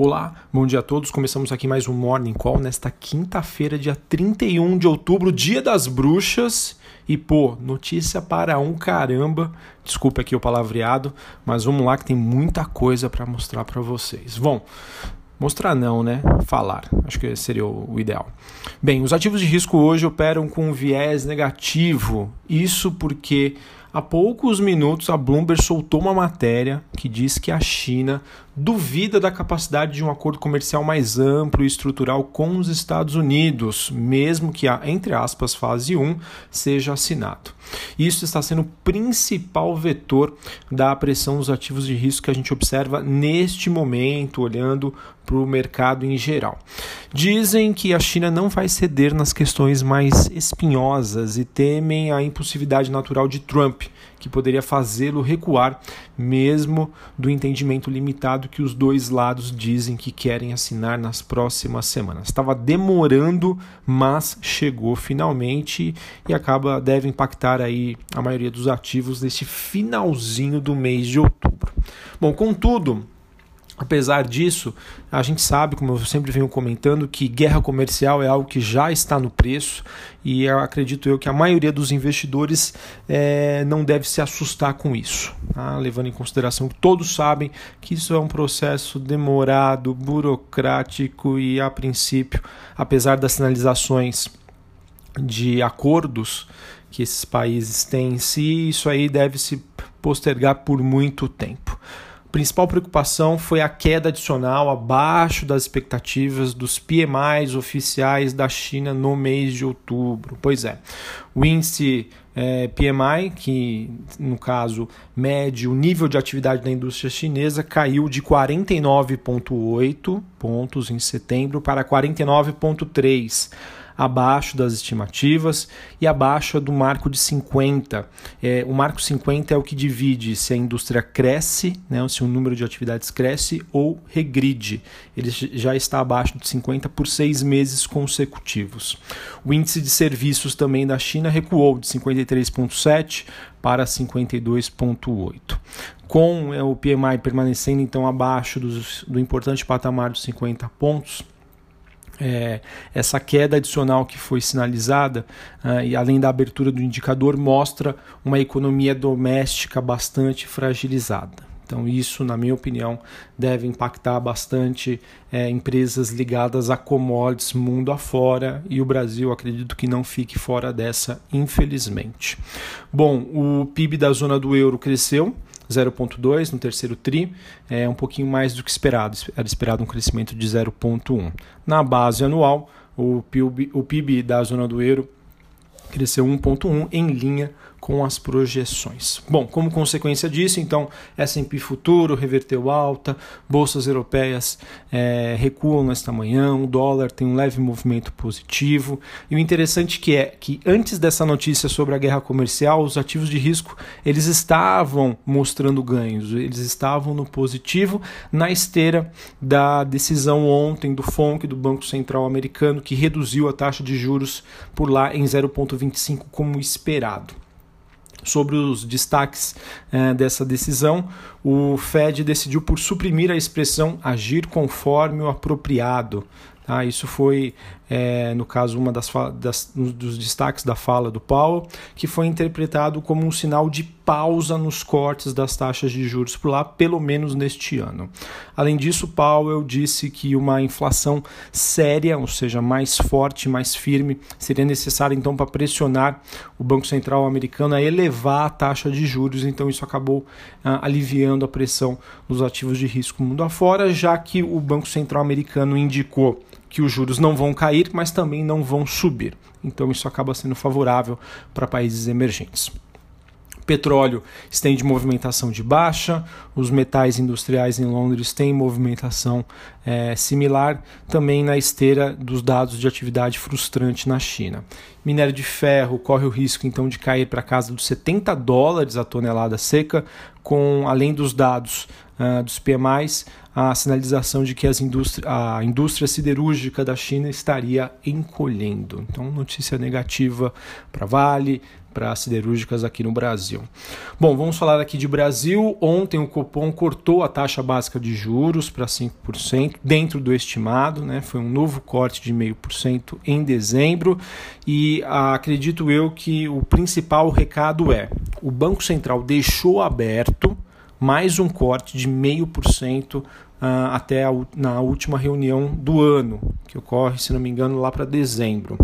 Olá, bom dia a todos. Começamos aqui mais um Morning Call nesta quinta-feira, dia 31 de outubro, dia das bruxas. E pô, notícia para um caramba. Desculpa aqui o palavreado, mas vamos lá que tem muita coisa para mostrar para vocês. Bom, Mostrar não, né? Falar. Acho que seria o ideal. Bem, os ativos de risco hoje operam com um viés negativo. Isso porque há poucos minutos a Bloomberg soltou uma matéria que diz que a China duvida da capacidade de um acordo comercial mais amplo e estrutural com os Estados Unidos, mesmo que a, entre aspas, fase 1 seja assinado. Isso está sendo o principal vetor da pressão dos ativos de risco que a gente observa neste momento, olhando para o mercado em geral. Dizem que a China não vai ceder nas questões mais espinhosas e temem a impulsividade natural de Trump, que poderia fazê-lo recuar, mesmo do entendimento limitado que os dois lados dizem que querem assinar nas próximas semanas. Estava demorando, mas chegou finalmente e acaba deve impactar aí a maioria dos ativos neste finalzinho do mês de outubro. Bom, contudo, Apesar disso, a gente sabe, como eu sempre venho comentando, que guerra comercial é algo que já está no preço e eu acredito eu que a maioria dos investidores é, não deve se assustar com isso, tá? levando em consideração que todos sabem que isso é um processo demorado, burocrático e, a princípio, apesar das sinalizações de acordos que esses países têm em si, isso aí deve se postergar por muito tempo principal preocupação foi a queda adicional abaixo das expectativas dos PMIs oficiais da China no mês de outubro. Pois é, o índice é, PMI, que no caso mede o nível de atividade da indústria chinesa, caiu de 49,8 pontos em setembro para 49,3 abaixo das estimativas e abaixo do marco de 50. É, o marco 50 é o que divide se a indústria cresce, né, se o número de atividades cresce ou regride. Ele já está abaixo de 50 por seis meses consecutivos. O índice de serviços também da China recuou de 53,7 para 52,8. Com é, o PMI permanecendo então abaixo dos, do importante patamar dos 50 pontos, é, essa queda adicional que foi sinalizada, uh, e além da abertura do indicador, mostra uma economia doméstica bastante fragilizada. Então, isso, na minha opinião, deve impactar bastante é, empresas ligadas a commodities mundo afora e o Brasil, acredito que não fique fora dessa, infelizmente. Bom, o PIB da zona do euro cresceu 0,2 no terceiro TRI, é um pouquinho mais do que esperado, era esperado um crescimento de 0,1. Na base anual, o PIB, o PIB da zona do euro cresceu 1,1 em linha com as projeções. Bom, como consequência disso, então, S&P futuro reverteu alta, bolsas europeias é, recuam nesta manhã, o dólar tem um leve movimento positivo. E o interessante que é que antes dessa notícia sobre a guerra comercial, os ativos de risco eles estavam mostrando ganhos, eles estavam no positivo na esteira da decisão ontem do FONC, do Banco Central Americano, que reduziu a taxa de juros por lá em 0,25 como esperado sobre os destaques eh, dessa decisão, o Fed decidiu por suprimir a expressão agir conforme o apropriado. Tá? Isso foi é, no caso, uma das, das, dos destaques da fala do Powell, que foi interpretado como um sinal de pausa nos cortes das taxas de juros por lá, pelo menos neste ano. Além disso, Powell disse que uma inflação séria, ou seja, mais forte, mais firme, seria necessária então para pressionar o Banco Central americano a elevar a taxa de juros, então isso acabou ah, aliviando a pressão nos ativos de risco mundo afora, já que o Banco Central americano indicou que os juros não vão cair, mas também não vão subir. Então isso acaba sendo favorável para países emergentes petróleo estende movimentação de baixa, os metais industriais em Londres têm movimentação é, similar, também na esteira dos dados de atividade frustrante na China. Minério de ferro corre o risco então de cair para casa dos 70 dólares a tonelada seca, com além dos dados uh, dos PMIs, a sinalização de que as a indústria siderúrgica da China estaria encolhendo. Então, notícia negativa para Vale, para siderúrgicas aqui no Brasil. Bom, vamos falar aqui de Brasil. Ontem o Copom cortou a taxa básica de juros para 5%, dentro do estimado, né? Foi um novo corte de 0,5% em dezembro. E ah, acredito eu que o principal recado é: o Banco Central deixou aberto mais um corte de 0,5% Uh, até a, na última reunião do ano, que ocorre, se não me engano, lá para dezembro.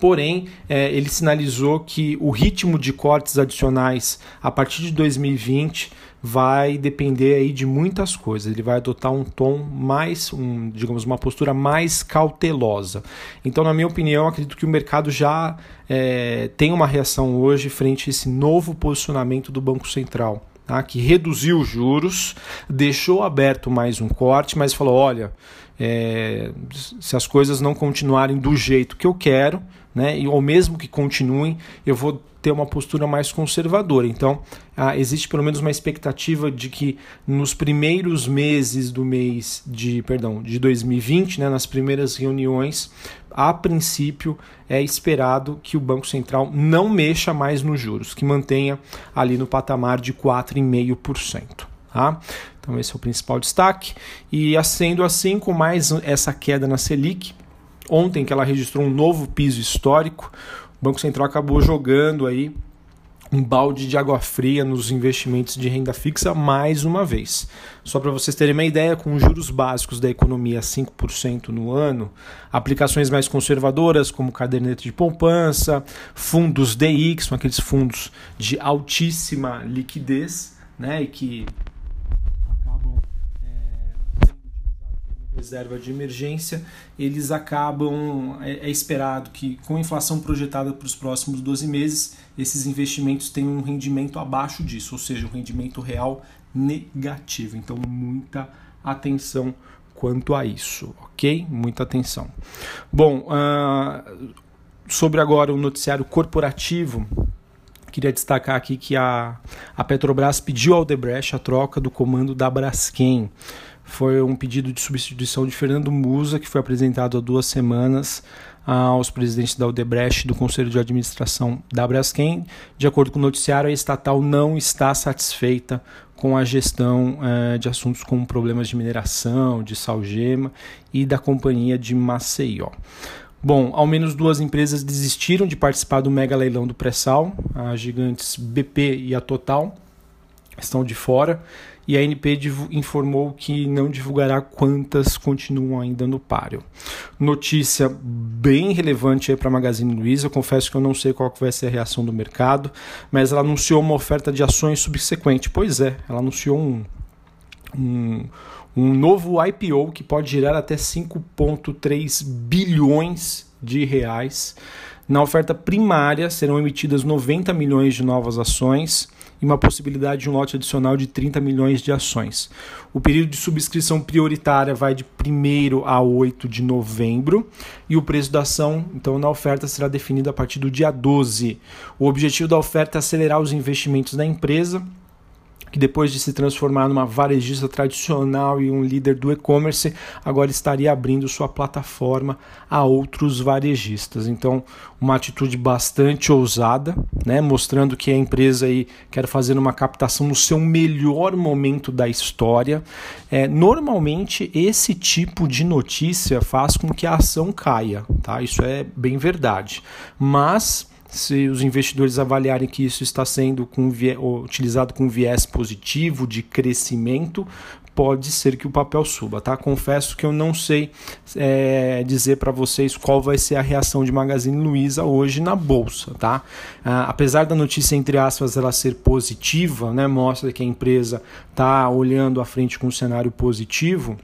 Porém, é, ele sinalizou que o ritmo de cortes adicionais a partir de 2020 vai depender aí de muitas coisas. Ele vai adotar um tom mais, um, digamos, uma postura mais cautelosa. Então, na minha opinião, acredito que o mercado já é, tem uma reação hoje frente a esse novo posicionamento do Banco Central tá? que reduziu os juros, deixou aberto mais um corte, mas falou: olha, é, se as coisas não continuarem do jeito que eu quero, né, ou mesmo que continuem, eu vou ter uma postura mais conservadora. Então, ah, existe pelo menos uma expectativa de que nos primeiros meses do mês de, perdão, de 2020, né, nas primeiras reuniões, a princípio é esperado que o Banco Central não mexa mais nos juros, que mantenha ali no patamar de 4,5%. Tá? Então esse é o principal destaque. E sendo assim, com mais essa queda na Selic, ontem que ela registrou um novo piso histórico, o Banco Central acabou jogando aí um balde de água fria nos investimentos de renda fixa mais uma vez. Só para vocês terem uma ideia, com juros básicos da economia a 5% no ano, aplicações mais conservadoras como caderneta de poupança, fundos DI, que são aqueles fundos de altíssima liquidez, né, e que reserva de emergência, eles acabam, é, é, esperado que com a inflação projetada para os próximos 12 meses, esses investimentos tenham um rendimento abaixo disso, ou seja, um rendimento real negativo. Então, muita atenção quanto a isso, ok? Muita atenção. Bom, uh, sobre agora o noticiário corporativo, queria destacar aqui que a, a Petrobras pediu ao Debrecht a troca do comando da Braskem foi um pedido de substituição de Fernando Musa, que foi apresentado há duas semanas aos presidentes da Odebrecht do Conselho de Administração da Braskem. De acordo com o noticiário, a estatal não está satisfeita com a gestão eh, de assuntos como problemas de mineração, de salgema e da companhia de Maceió. Bom, ao menos duas empresas desistiram de participar do mega leilão do pré-sal, as gigantes BP e a Total estão de fora e a ANP informou que não divulgará quantas continuam ainda no páreo. Notícia bem relevante para a Magazine Luiza, confesso que eu não sei qual vai ser a reação do mercado, mas ela anunciou uma oferta de ações subsequente. Pois é, ela anunciou um, um, um novo IPO que pode gerar até 5,3 bilhões de reais. Na oferta primária serão emitidas 90 milhões de novas ações e uma possibilidade de um lote adicional de 30 milhões de ações. O período de subscrição prioritária vai de 1 a 8 de novembro e o preço da ação, então, na oferta será definido a partir do dia 12. O objetivo da oferta é acelerar os investimentos da empresa que depois de se transformar numa varejista tradicional e um líder do e-commerce, agora estaria abrindo sua plataforma a outros varejistas. Então, uma atitude bastante ousada, né, mostrando que a empresa aí quer fazer uma captação no seu melhor momento da história. É, normalmente, esse tipo de notícia faz com que a ação caia, tá? Isso é bem verdade. Mas se os investidores avaliarem que isso está sendo com utilizado com viés positivo de crescimento, pode ser que o papel suba, tá? Confesso que eu não sei é, dizer para vocês qual vai ser a reação de Magazine Luiza hoje na bolsa, tá? Ah, apesar da notícia entre aspas ela ser positiva, né? Mostra que a empresa está olhando à frente com um cenário positivo.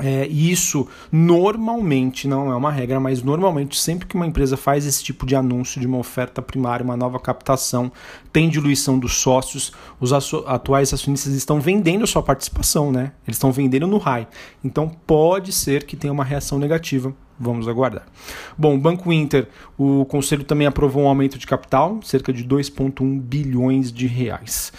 É, isso normalmente, não é uma regra, mas normalmente, sempre que uma empresa faz esse tipo de anúncio de uma oferta primária, uma nova captação, tem diluição dos sócios, os atuais acionistas estão vendendo sua participação, né? Eles estão vendendo no high. Então pode ser que tenha uma reação negativa. Vamos aguardar. Bom, Banco Inter, o conselho também aprovou um aumento de capital, cerca de 2,1 bilhões de reais.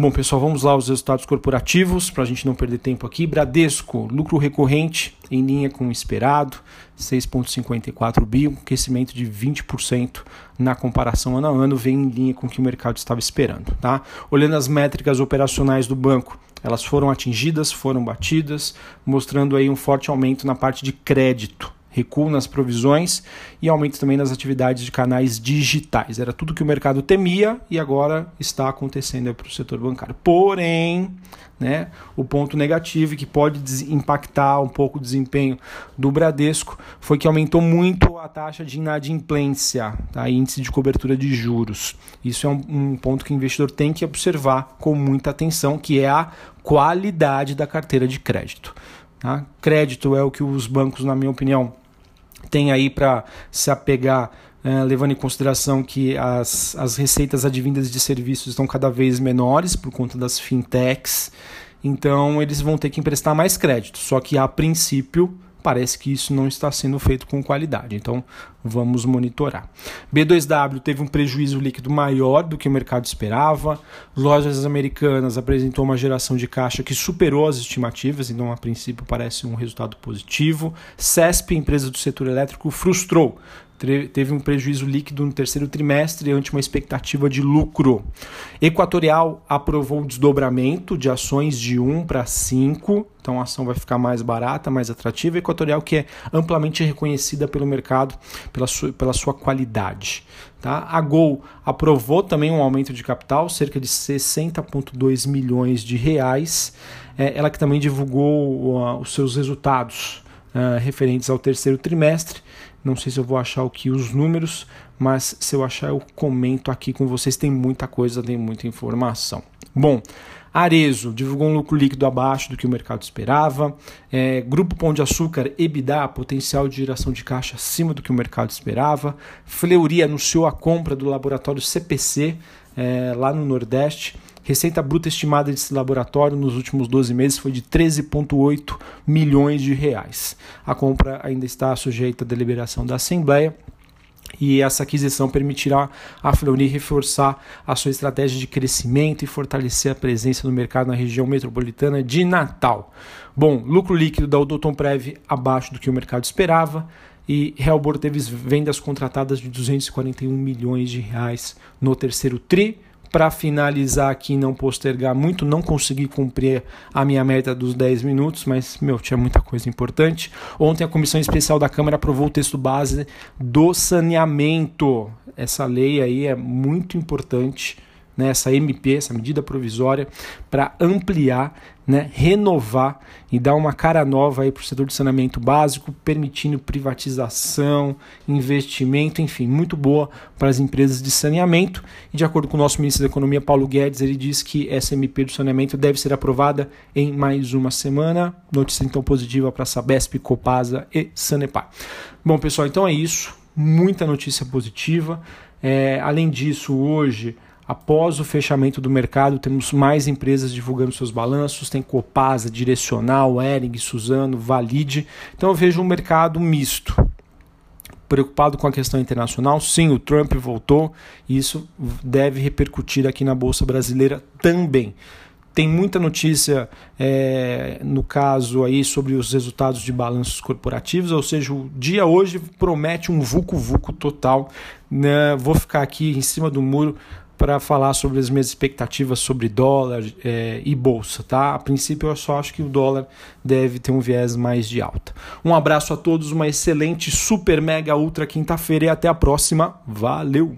Bom, pessoal, vamos lá os resultados corporativos para a gente não perder tempo aqui. Bradesco, lucro recorrente em linha com o esperado, 6,54 bi, um crescimento de 20% na comparação ano a ano, vem em linha com o que o mercado estava esperando. Tá? Olhando as métricas operacionais do banco, elas foram atingidas, foram batidas, mostrando aí um forte aumento na parte de crédito recuo nas provisões e aumento também nas atividades de canais digitais. Era tudo que o mercado temia e agora está acontecendo para o setor bancário. Porém, né, o ponto negativo que pode impactar um pouco o desempenho do Bradesco foi que aumentou muito a taxa de inadimplência, tá, índice de cobertura de juros. Isso é um, um ponto que o investidor tem que observar com muita atenção, que é a qualidade da carteira de crédito. Tá? Crédito é o que os bancos, na minha opinião, têm aí para se apegar, é, levando em consideração que as, as receitas advindas de serviços estão cada vez menores por conta das fintechs. Então, eles vão ter que emprestar mais crédito. Só que, a princípio, parece que isso não está sendo feito com qualidade. Então, vamos monitorar. B2W teve um prejuízo líquido maior do que o mercado esperava. Lojas americanas apresentou uma geração de caixa que superou as estimativas, então a princípio parece um resultado positivo. CESP, empresa do setor elétrico, frustrou teve um prejuízo líquido no terceiro trimestre ante uma expectativa de lucro. Equatorial aprovou o desdobramento de ações de 1 para 5, então a ação vai ficar mais barata, mais atrativa. Equatorial que é amplamente reconhecida pelo mercado pela sua, pela sua qualidade. Tá? A Gol aprovou também um aumento de capital, cerca de 60,2 milhões de reais. É, ela que também divulgou uh, os seus resultados uh, referentes ao terceiro trimestre não sei se eu vou achar aqui os números, mas se eu achar eu comento aqui com vocês. Tem muita coisa, tem muita informação. Bom, Arezo divulgou um lucro líquido abaixo do que o mercado esperava. É, Grupo Pão de Açúcar, EBITDA, potencial de geração de caixa acima do que o mercado esperava. Fleury anunciou a compra do laboratório CPC é, lá no Nordeste. Receita bruta estimada desse laboratório nos últimos 12 meses foi de 13,8 milhões de reais. A compra ainda está sujeita à deliberação da Assembleia e essa aquisição permitirá a Fleury reforçar a sua estratégia de crescimento e fortalecer a presença no mercado na região metropolitana de Natal. Bom, lucro líquido da Odonton Prev abaixo do que o mercado esperava e Helbor teve vendas contratadas de 241 milhões de reais no terceiro tri para finalizar aqui não postergar muito, não consegui cumprir a minha meta dos 10 minutos, mas meu, tinha muita coisa importante. Ontem a comissão especial da Câmara aprovou o texto base do saneamento. Essa lei aí é muito importante né, essa MP, essa medida provisória, para ampliar, né, renovar e dar uma cara nova para o setor de saneamento básico, permitindo privatização, investimento, enfim, muito boa para as empresas de saneamento. E de acordo com o nosso ministro da Economia, Paulo Guedes, ele diz que essa MP do saneamento deve ser aprovada em mais uma semana. Notícia então positiva para Sabesp, Copasa e Sanepar. Bom, pessoal, então é isso. Muita notícia positiva. É, além disso, hoje Após o fechamento do mercado, temos mais empresas divulgando seus balanços, tem Copasa, Direcional, Ering, Suzano, Valide. Então eu vejo um mercado misto. Preocupado com a questão internacional, sim, o Trump voltou e isso deve repercutir aqui na Bolsa Brasileira também. Tem muita notícia é, no caso aí sobre os resultados de balanços corporativos, ou seja, o dia hoje promete um vucu-vucu total. Né? Vou ficar aqui em cima do muro para falar sobre as minhas expectativas sobre dólar é, e bolsa, tá? A princípio eu só acho que o dólar deve ter um viés mais de alta. Um abraço a todos, uma excelente, super, mega, ultra quinta-feira e até a próxima. Valeu!